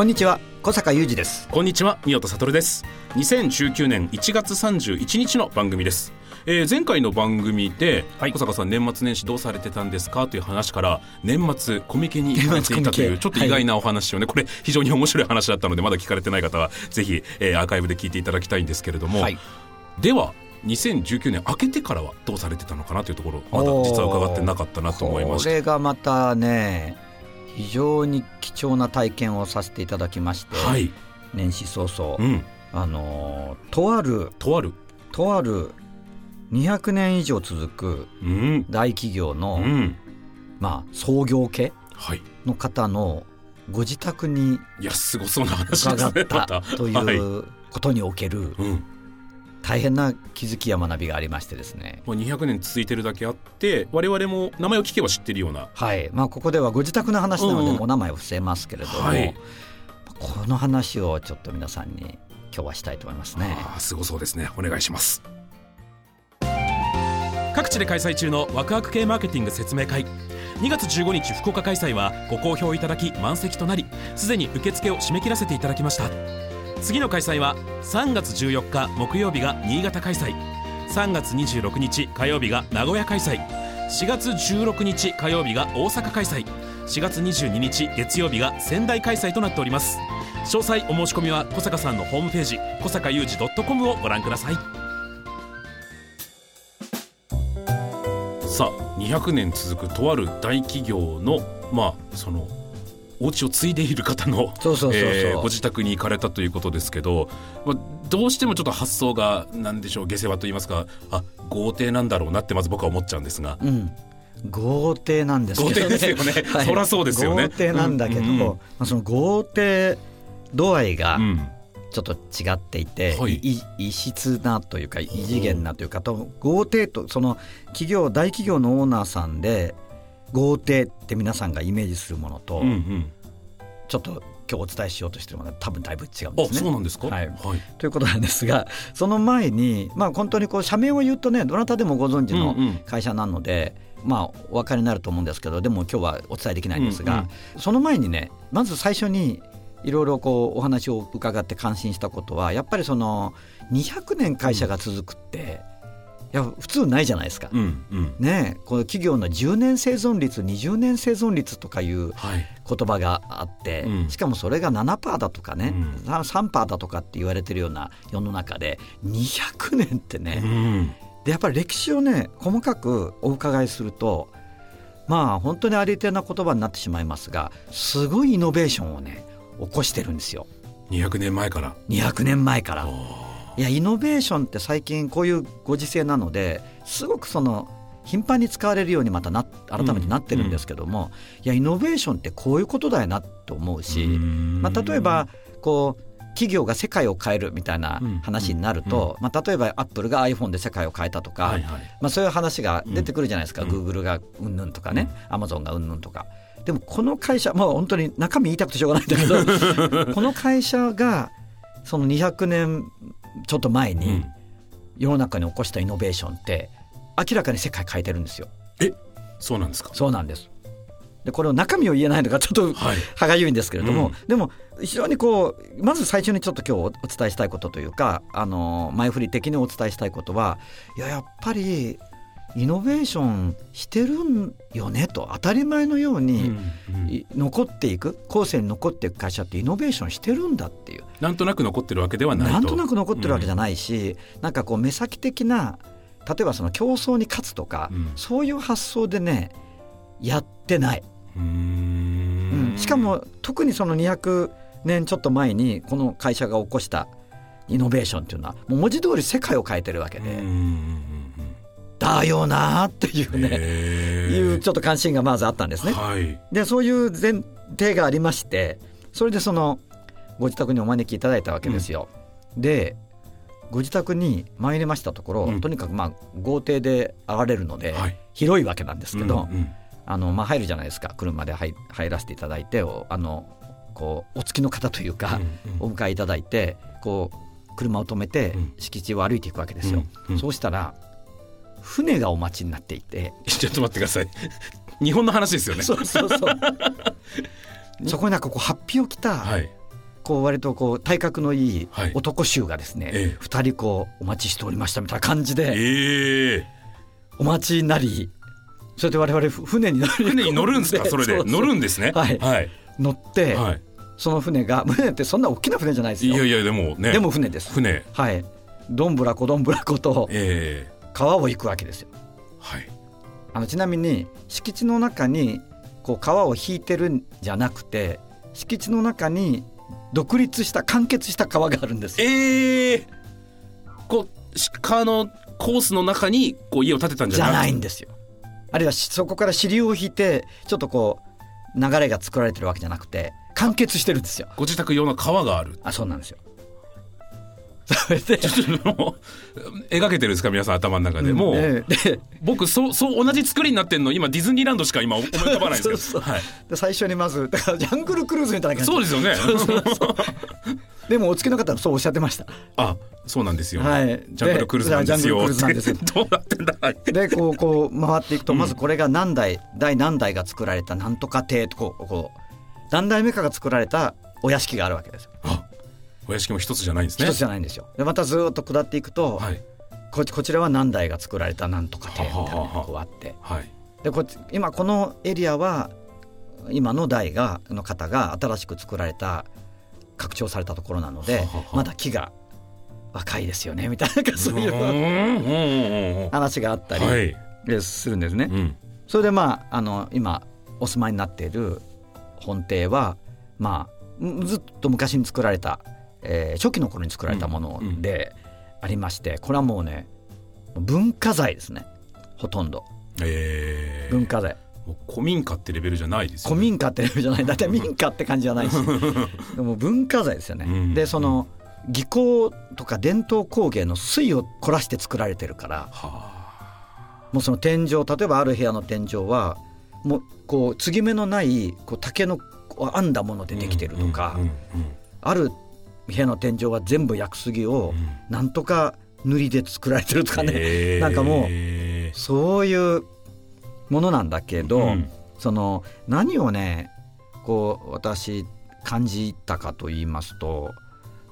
こんにちは小坂雄二です。こんにちは宮田悟です。2019年1月31日の番組です。えー、前回の番組で、はい、小坂さん年末年始どうされてたんですかという話から年末コミケに行かれていたというちょっと意外なお話をね、はい、これ非常に面白い話だったのでまだ聞かれてない方はぜひ、えー、アーカイブで聞いていただきたいんですけれども、はい、では2019年明けてからはどうされてたのかなというところまだ実は伺ってなかったなと思いますこれがまたね非常に貴重な体験をさせていただきまして、はい、年始早々、うん、あのとあるとある。とある200年以上続く大企業の、うん、まあ、創業家の方のご自宅に伺ったということにおける大変な気づきや学びがありましてですね。もう200年続いてるだけあって我々も名前を聞けば知ってるような。はい。まあここではご自宅の話なのでお名前を伏せますけれども、はい、この話をちょっと皆さんに今日はしたいと思いますね。あすごそうですね。お願いします。各地で開催中のワクワク系マーケティング説明会。2月15日福岡開催はご好評いただき満席となりすでに受付を締め切らせていただきました次の開催は3月14日木曜日が新潟開催3月26日火曜日が名古屋開催4月16日火曜日が大阪開催4月22日月曜日が仙台開催となっております詳細お申し込みは小坂さんのホームページ小坂雄二 .com をご覧くださいさあ200年続くとある大企業のまあそのお家を継いでいる方のご自宅に行かれたということですけど、まあ、どうしてもちょっと発想が何でしょう下世話と言いますかあ豪邸なんだろうなってまず僕は思っちゃうんですが。うん。豪邸なんですけど、ね、豪邸ですよね、はい、そりゃそうですよね。豪邸なんだけど、うんうん、まあ、その豪邸度合いが、うん。ちょっと違っていて、はい、異質なというか異次元なというかと豪邸とその企業大企業のオーナーさんで豪邸って皆さんがイメージするものと、うんうん、ちょっと今日お伝えしようとしているものは多分だいぶ違うんですね。そうなんですか、はい、はい、ということなんですがその前に、まあ、本当にこう社名を言うとねどなたでもご存知の会社なので。うんうんまあ、お分かりになると思うんですけどでも今日はお伝えできないんですが、うんうん、その前にねまず最初にいろいろこうお話を伺って感心したことはやっぱりその200年会社が続くって、いや普通ないじゃないですか。うんうん、ねこの企業の10年生存率20年生存率とかいう言葉があって、はい、しかもそれが7%だとかね、うん、3%だとかって言われてるような世の中で200年ってね、うん、でやっぱり歴史をね細かくお伺いするとまあ本当にありてな言葉になってしまいますがすごいイノベーションをね起こしてるんですよ。200年前から。200年前からいやイノベーションって最近こういうご時世なのですごくその頻繁に使われるようにまたな改めてなってるんですけども、うんうん、いやイノベーションってこういうことだよなと思うしまあ、例えばこう企業が世界を変えるみたいな話になると、まあ、例えばアップルが iPhone で世界を変えたとか、はいはい、まあ、そういう話が出てくるじゃないですか、グーグルがうんぬんとかね、アマゾンがうんぬんとか。でもこの会社まあ本当に中身言いたくてしょうがないんだけど この会社がその200年ちょっと前に世の中に起こしたイノベーションって明らかに世界変えてるんですよ。え？そうなんですか？そうなんです。でこれを中身を言えないのがちょっと歯がゆいんですけれども、はいうん、でも非常にこうまず最初にちょっと今日お伝えしたいことというかあの前振り的にお伝えしたいことはいややっぱりイノベーションしてるんよねと当たり前のように残っていく後世に残っていく会社ってイノベーションしてるんだっていう。なんとなく残ってるわけではないなんとなく残ってるわけじゃないし、うん、なんかこう目先的な例えばその競争に勝つとか、うん、そういう発想でねやってない。うん、しかも特にその200年ちょっと前にこの会社が起こしたイノベーションっていうのはもう文字通り世界を変えてるわけで、うんだよなっていううんね、いうちょっと関心がまずあったんですね。はい。でそういう前提がありましてそれでそのご自宅にお招きいただいたわけですよ。でご自宅に参りましたところ、うん。とにかくまあ豪邸で上がれるので、はい。広いわけなんですけど、うんうん。あのまあ、入るじゃないですか。車で入入らせていただいておあのこうお付きの方というか、うんうん。お迎えいただいてこう車を止めてうん。敷地を歩いていくわけですよ。うんうん。そうしたら船がお待ちになっていて、ちょっと待ってください。日本の話ですよね。そうそうそう。そこになんかこうハッピーを着た、はい。こう割とこう体格のいいはい。男衆がですね、ええ。二人こうお待ちしておりましたみたいな感じでええ。お待ちになりそれで我々ふ船に乗る船に乗るんですか？それで。うう。乗るんですね。はい。はい。乗って、はい。その船が船ってそんな大きな船じゃないですよ。いやいやでもね。でも船です。船。はい。どんぶらこどんぶらことええ川を行くわけですよ。はい。あのちなみに敷地の中にこう川を引いてるんじゃなくて敷地の中に独立した完結した川があるんですよ。ええこう川のコースの中にこう家を建てたんじじゃゃなくないんですよ。あるいはしそこから支流を引いてちょっとこう流れが作られてるわけじゃなくて完結してるんですよ。ご自宅用の川がある。あそうなんですよそれでちょっともう描けてるんですか皆さん頭の中で、もう、僕そうそう同じ作りになってんの今ディズニーランドしか今思い浮かばないんですけど。そうそうはい、で最初にまずだからジャングルクルーズみたいな感じ。そうですよね。でもお付きの方はそうおっしゃってました。あそうなんですよ、はい。ジャングルクルーズなんですよ。どうなってんだはい。でこうこう回っていくとまずこれが何代、第何代が作られたなんとか邸とこうこう何代目かが作られたお屋敷があるわけですよ。あお屋敷も一つじゃないんですね。一つじゃないんですよ。でまたずーっと下っていくと、はい。ここちらは何代が作られたなんとか邸みたいなのがあって。はい。でこっち今このエリアは今の代がの方が新しく作られた拡張されたところなのではははまだ木が若いですよねみたいなそういう話があったりするんですね。うん、それでまああの今お住まいになっている本邸はまあんずっと昔に作られた、えー初期の頃に作られたものでありまして、これはもうね文化財ですね。ほとんど。えー、文化財。もう古民家ってレベルじゃないですよ古民家ってレベルじゃない。大体民家って感じじゃないし でも文化財ですよね。うんでその技巧とか伝統工芸の粋を凝らして作られてるからはもうその天井例えばある部屋の天井はもうこう継ぎ目のないこう竹の編んだものでできてるとか、ある部屋の天井は全部薬杉をうん。なんとか塗りで作られてるとかね、えー。なんかもうそういうものなんだけど、うん。その何をねこう私感じたかと言いますと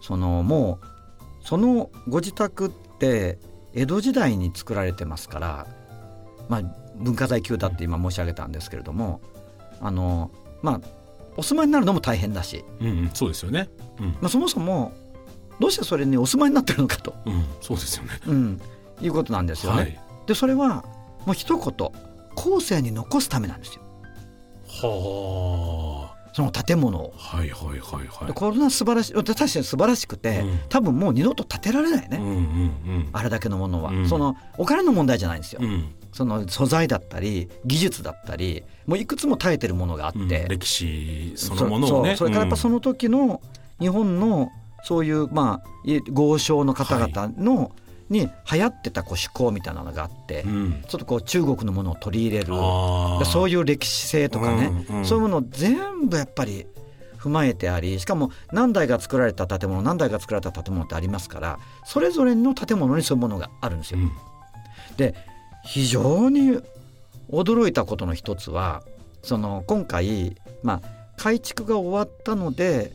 そのもうそのご自宅って江戸時代に作られてますから、まあ、文化財級だって今申し上げたんですけれどもあのまあお住まいになるのも大変だし、うんうん、そうですよね。うん、まあ、そもそもどうしてそれにお住まいになってるのかと、うん、そうですよね。うん、いうことなんですよね。はい。でそれはもう一言後世に残すためなんですよはその建物を。あ。はいはいはいはいで。これは素晴らしい確かに素晴らしくて、うん多分もう二度と建てられないね、うんうんあれだけのものは、うんそのお金の問題じゃないんですよ、うん。うんその素材だったり技術だったりもういくつも耐えてるものがあって、うん歴史そのものをね。そそれからやっぱその時の日本のそういうまあい豪商の方々の、に流行ってたこう趣向みたいなのがあって、うん、うん。ちょっとこう中国のものを取り入れる。そういう歴史性とかね、うんうんそういうものを全部やっぱり踏まえてありしかも何代が作られた建物何代が作られた建物ってありますからそれぞれの建物にそういうものがあるんですよ。うんで非常に驚いたことの一つはその今回、まあ、改築が終わったので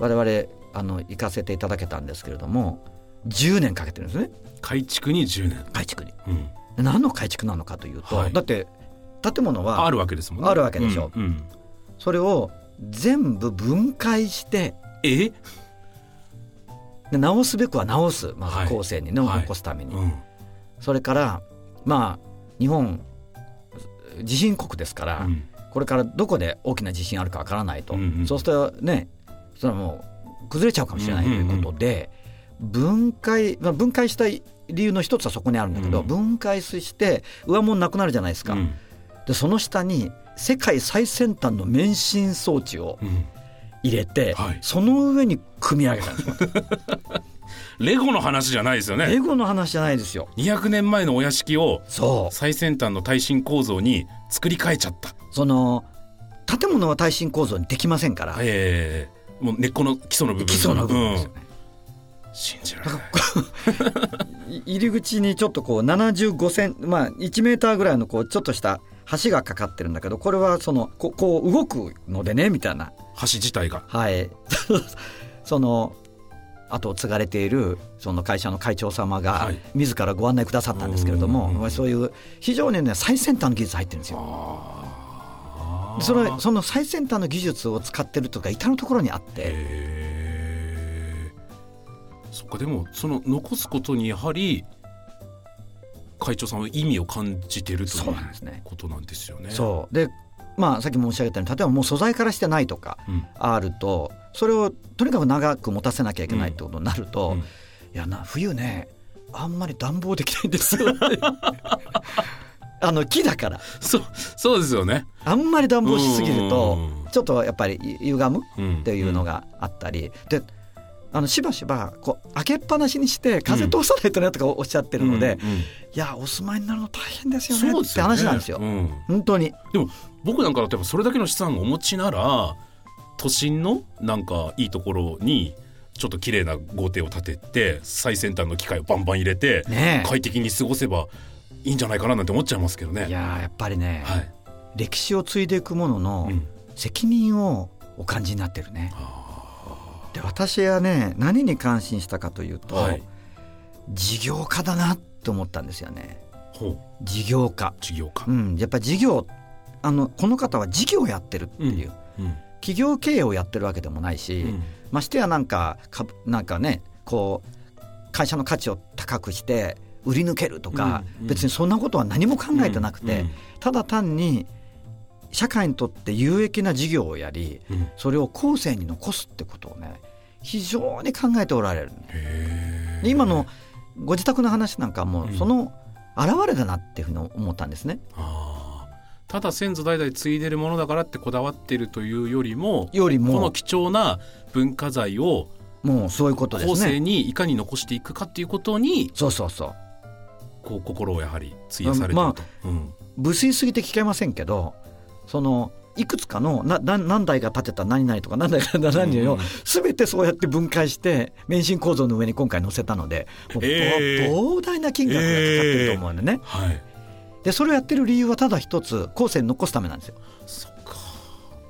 我々あの行かせていただけたんですけれども10年かけてるんですね改築に10年。改築に。うん。で何の改築なのかというと、はいだって建物はあるわけですもんね。あるわけでしょうんうんそれを全部分解してえ？で直すべくは直す、まはいず後世にね、はい残すために、うん。それからまあ日本地震国ですから、うん。これからどこで大きな地震あるかわからないと、うんうん。そうするとねそれはもう崩れちゃうかもしれないということで、分解、まあ、分解した理由の一つはそこにあるんだけど、うん。分解して上物なくなるじゃないですか、うん。でその下に世界最先端の免震装置をうん。入れて、はい。その上に組み上げたんですよ レゴの話じゃないですよね。レゴの話じゃないですよ。200年前のお屋敷を最先端の耐震構造に作り変えちゃった。その建物は耐震構造にできませんから、ええもう根っこの基礎の部分基礎の部分ですよ。ね、うん。信じられない。い入り口にちょっとこう75センまあ1メーターぐらいのこうちょっとした橋がかかってるんだけどこれはそのここう動くのでねみたいな。橋自体が。はい。その後を継がれているその会社の会長様がはい。自らご案内くださったんですけれども、うんそういう非常にね最先端の技術入ってるんですよ。それその最先端の技術を使ってるとか至る所にあって。そっかでもその残すことにやはり会長さんは意味を感じてるといそうことなんですよね。そう。でまあさっき申し上げたように例えばもう素材からしてないとかうん。あるとそれをとにかく長く持たせなきゃいけないってことになると、うん。いやな冬ねあんまり暖房できないんですよあの木だから。そうそうですよね。あんまり暖房しすぎるとうん。ちょっとやっぱり歪むうん。っていうのがあったり、であのしばしばこう開けっぱなしにして風通さないとねとかおっしゃってるので、うんうん。いやお住まいになるの大変ですよねって話なんですよ。うん。本当に。でも僕なんかだっぱそれだけの資産をお持ちなら都心のなんかいいところにちょっと綺麗な豪邸を建てて最先端の機械をバンバン入れて、ねえ。快適に過ごせばいいんじゃないかななんて思っちゃいますけどね。いやーやっぱりね、はい、歴史を継いでいくもののうん。責任をお感じになってるね。で私はね何に感心したかというと、はい。事業家だなって思ったんですよね。ほう。事業家、事業家。う。ん、やっぱ事業あのこの方は事業をやってるっていう、うん企業経営をやってるわけでもないし、うん。ましてやなんか株なんかねこう会社の価値を高くして売り抜けるとか、うんうん。別にそんなことは何も考えてなくて、うん。ただ単に社会にとって有益な事業をやりうん。それを後世に残すってことをね非常に考えておられる今のご自宅の話なんかもうん。その表れだなっていうふうに思ったんですね。あーただ先祖代々継いでるものだからってこだわってるというよりもよりこのも貴重な文化財をもうそういうことで後世すね。にいかに残していくかっていうことにそうそうそう。こう心をやはり費やされてると。うん。無粋すぎて聞けませんけどそのいくつかのなな何代が建てた何々とか何代が何々をうん全てそうやって分解して免震構造の上に今回載せたのでえー。膨大な金額がかかってると思うんでね、はいでそれをやってる理由はただ一つ後世に残すためなんですよ、そっか。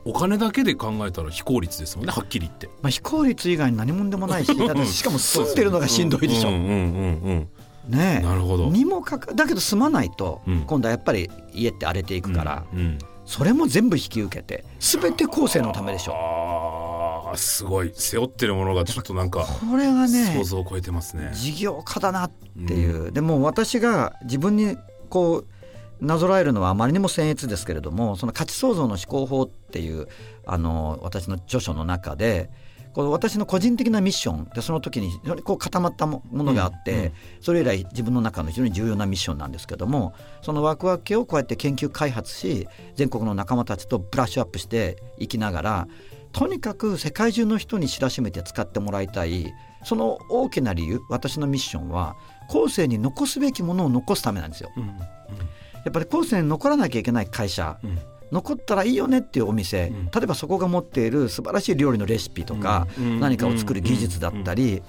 お金だけで考えたら非効率ですもんねはっきり言って。まあ、非効率以外に何もでもないし しかも住んでるのがしんどいでしょ、ねえ。なるほど。にもかかだけど住まないとうん。今度はやっぱり家って荒れていくから、うんうん。それも全部引き受けて全て後世のためでしょ。あーすごい。背負ってるものがちょっとなんかこれはね想像を超えてますね。事業家だなっていう、でも私が自分にこうなぞらえるのはあまりにも僭越ですけれどもその価値創造の思考法っていうあの私の著書の中でこう私の個人的なミッションでその時に非常にこう固まったもものがあって、うんうんそれ以来自分の中の非常に重要なミッションなんですけどもそのワクワク系をこうやって研究開発し全国の仲間たちとブラッシュアップしていきながらとにかく世界中の人に知らしめて使ってもらいたいその大きな理由私のミッションは後世に残すべきものを残すためなんですよ。うんうんやっぱり後世に残らなきゃいけない会社うん。残ったらいいよねっていうお店、うん。例えばそこが持っている素晴らしい料理のレシピとか、うん。何かを作る技術だったり、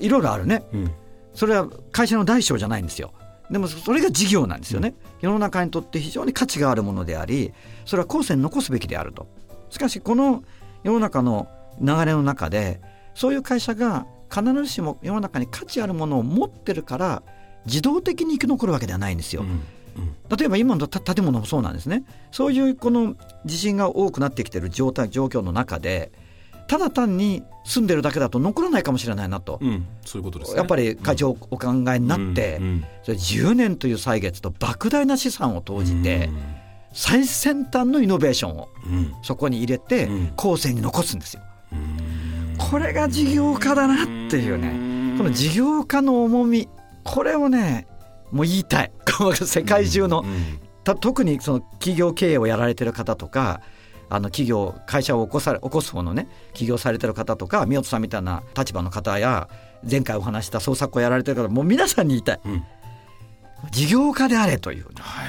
いろいろあるね。うん。それは会社の大小じゃないんですよ。でもそれが事業なんですよね、世の中にとって非常に価値があるものでありそれは後世に残すべきであると。しかしこの世の中の流れの中でそういう会社が必ずしも世の中に価値あるものを持ってるから自動的に生き残るわけではないんですよ、うんうん例えば今のた建物もそうなんですね。そういうこの地震が多くなってきている状態状況の中でただ単に住んでるだけだと残らないかもしれないなと、うんそういうことですね。やっぱり会長お考えになって、うんうん。それ10年という歳月と莫大な資産を投じて、うん。最先端のイノベーションをうん。そこに入れてうん。後世に残すんですよ。うん。これが事業家だなっていうね。この事業家の重みこれをねもう言いたい世界中の、特にその企業経営をやられてる方とかあの企業会社を起こさ起こす方のね起業されてる方とか宮本さんみたいな立場の方や前回お話した創作をやられてる方もう皆さんに言いたい、うん、事業家であれという、は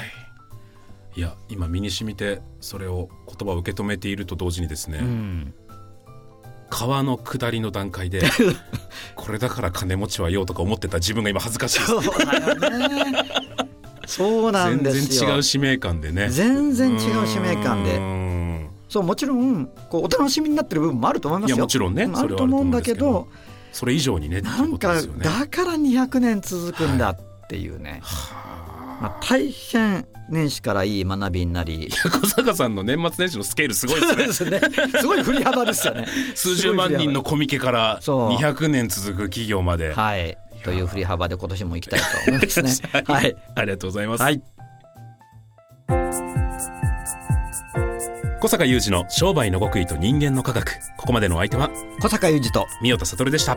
い、いや今身に染みてそれを言葉を受け止めていると同時にですね、うん、川の下りの段階で これだから金持ちはよとか思ってた自分が今恥ずかしいです。そうなんです全然違う使命感でね。全然違う使命感で。そうもちろんこうお楽しみになってる部分もあると思いますよ。もちろんね。あると思うんだけどそれ以上にねなんかだから200年続くんだっていうね、はい、まあ、大変年始からいい学びになり。小坂さんの年末年始のスケールすごいですね。すごい振り幅ですよね。数十万人のコミケから200年続く企業まで。はいという振り幅で今年も行きたいと思いますね。はい、ありがとうございます、はい。小坂雄二の商売の極意と人間の科学。ここまでのお相手は小坂雄二と三代田悟でした。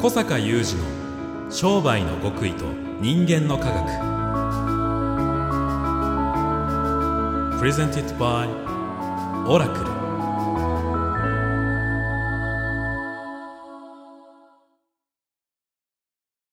小坂雄二の商売の極意と人間の科学。プレゼンティットバイオラクル